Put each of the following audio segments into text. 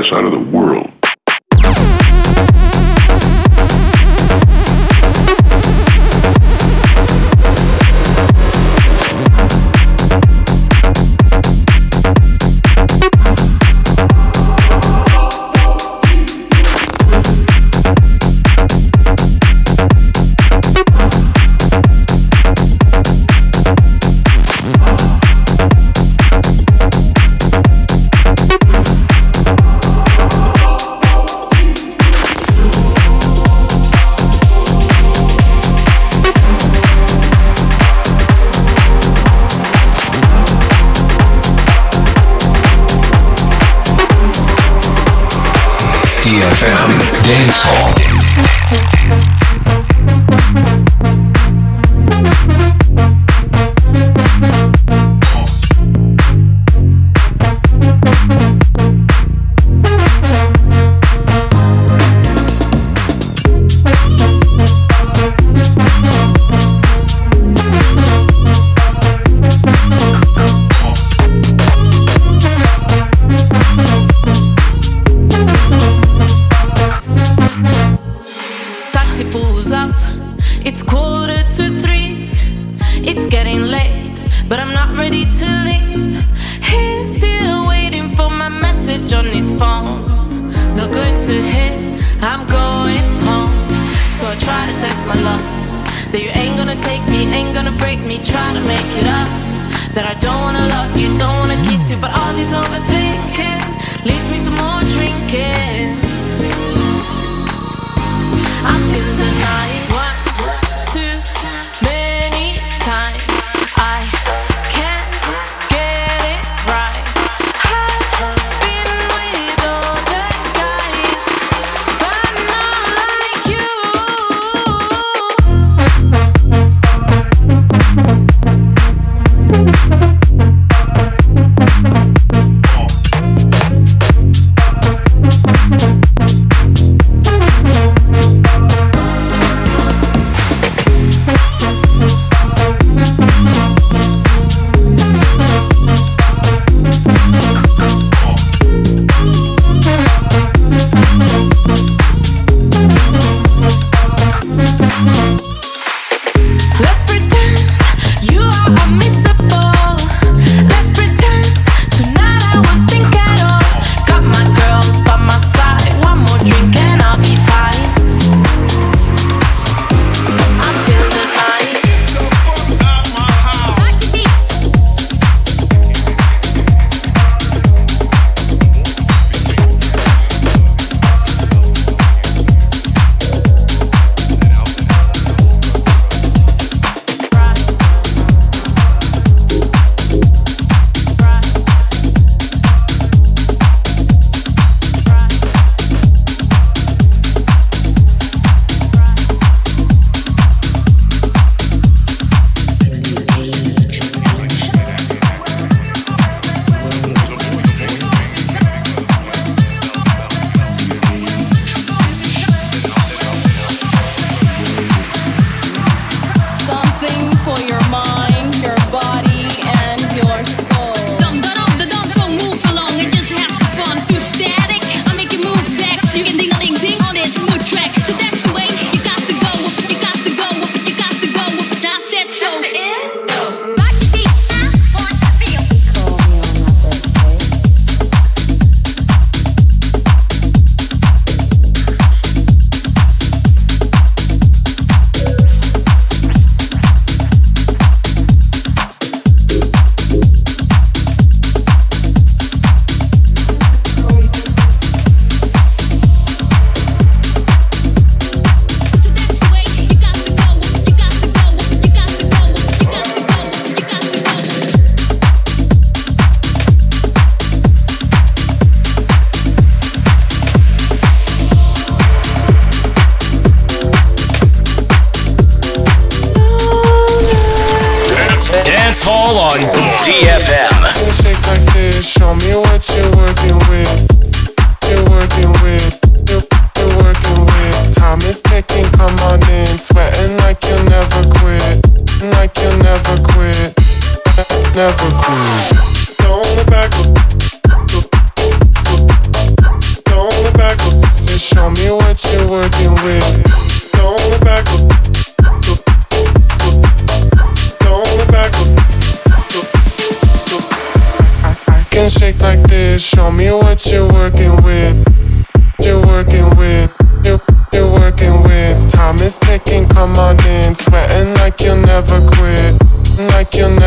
Ass out of the DFM Dance on DFM.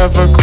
Never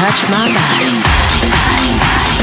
touch my body.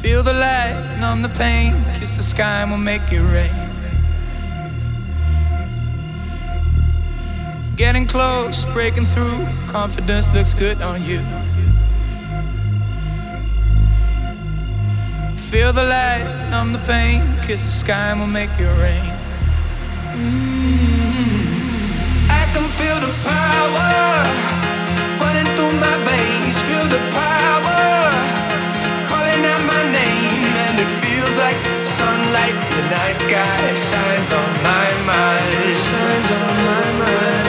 Feel the light, numb the pain, kiss the sky and we'll make it rain. Getting close, breaking through, confidence looks good on you. Feel the light, numb the pain, kiss the sky and we'll make it rain. Mm-hmm. I can feel the power running through my veins. Feel the power my name, and it feels like sunlight. The night sky shines on my mind. I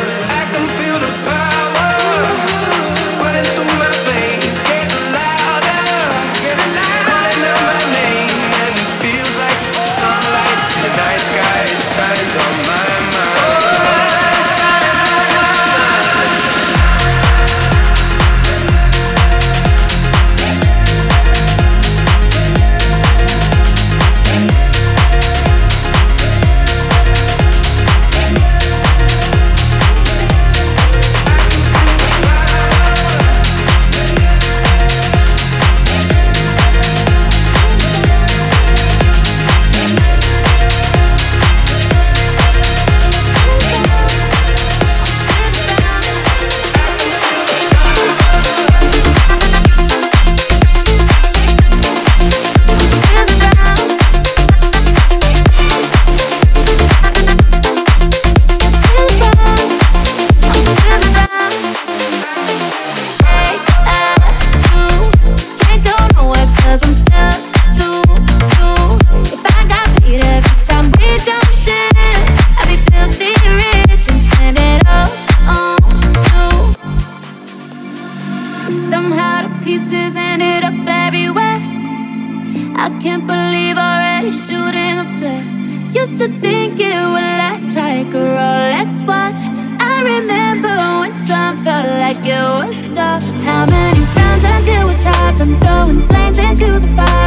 into the fire.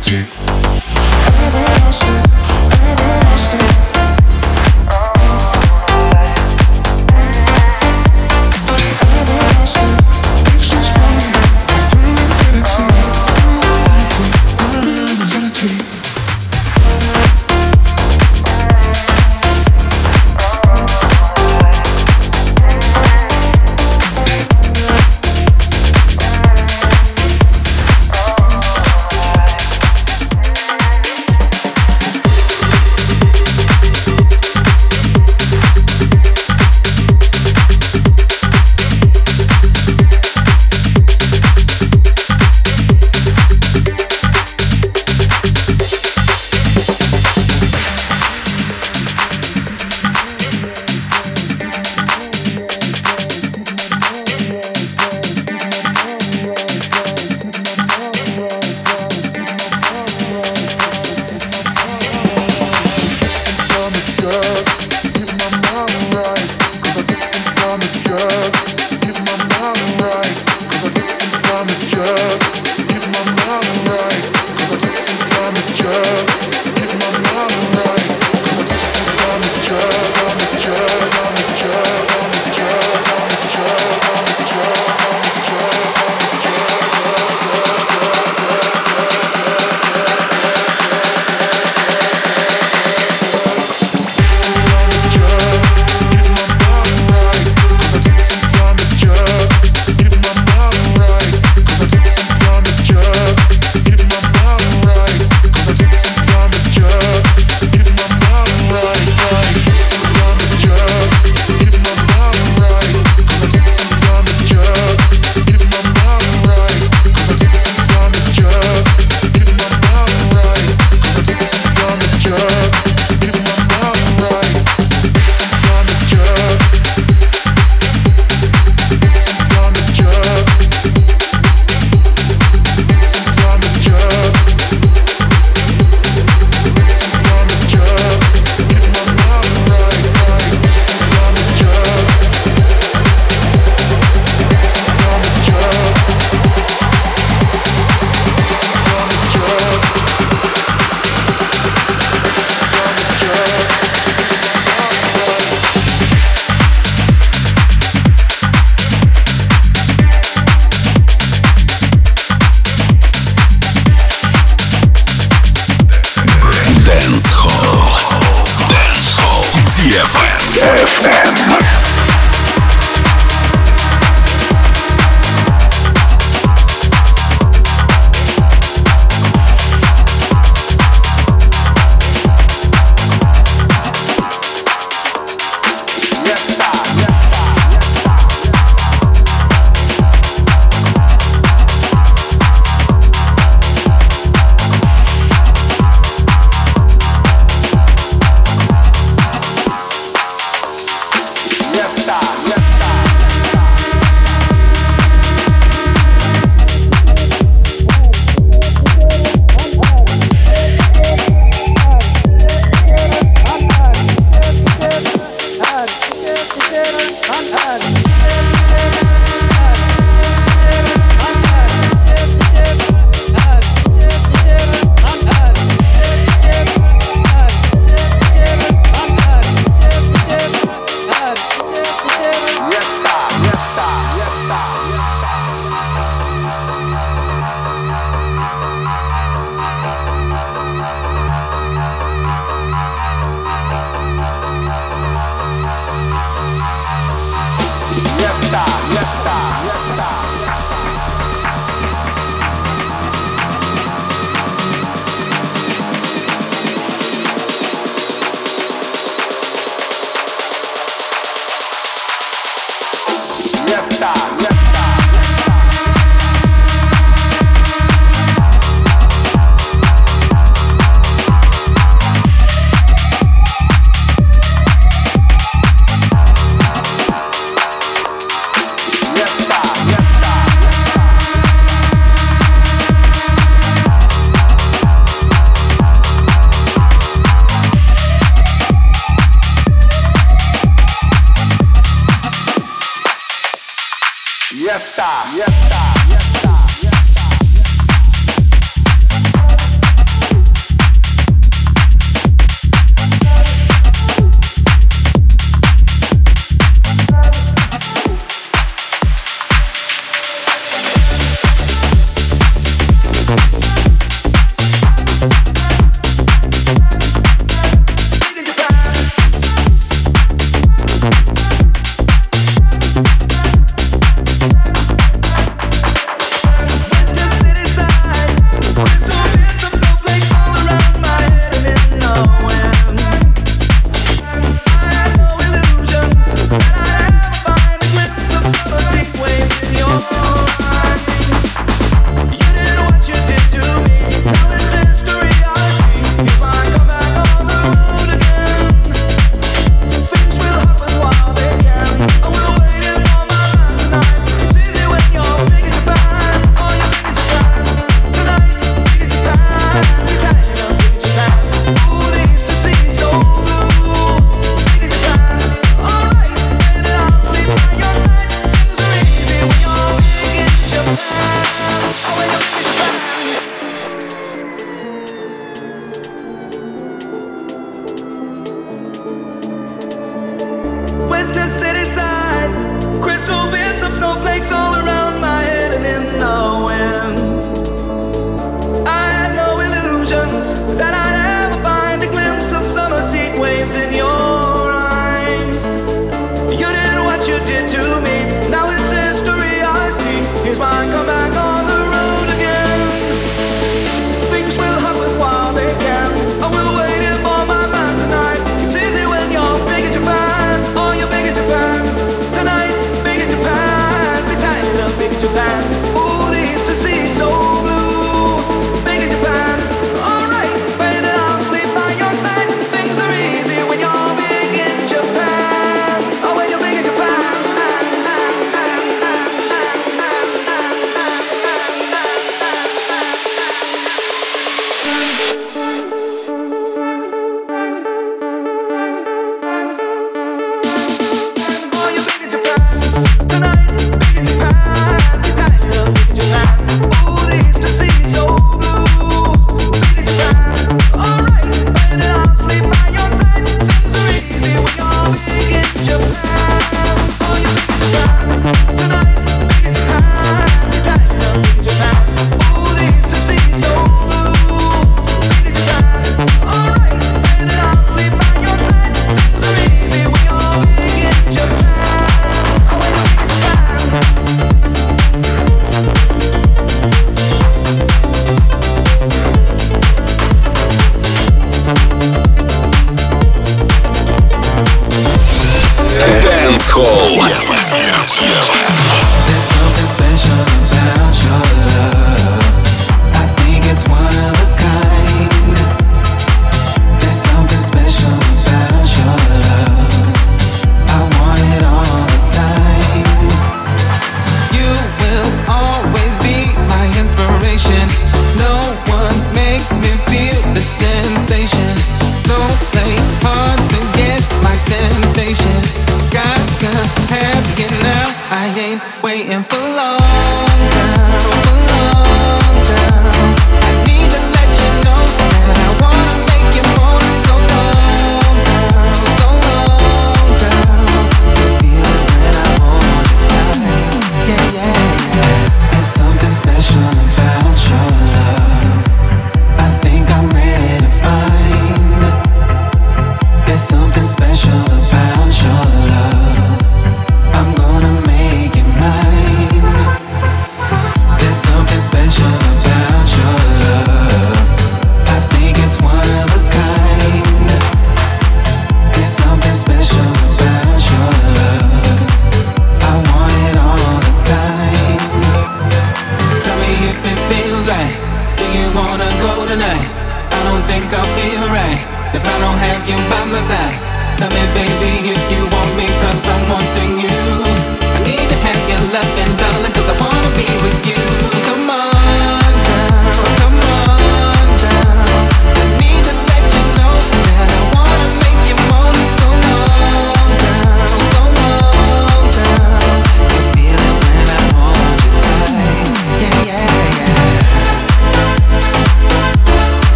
아직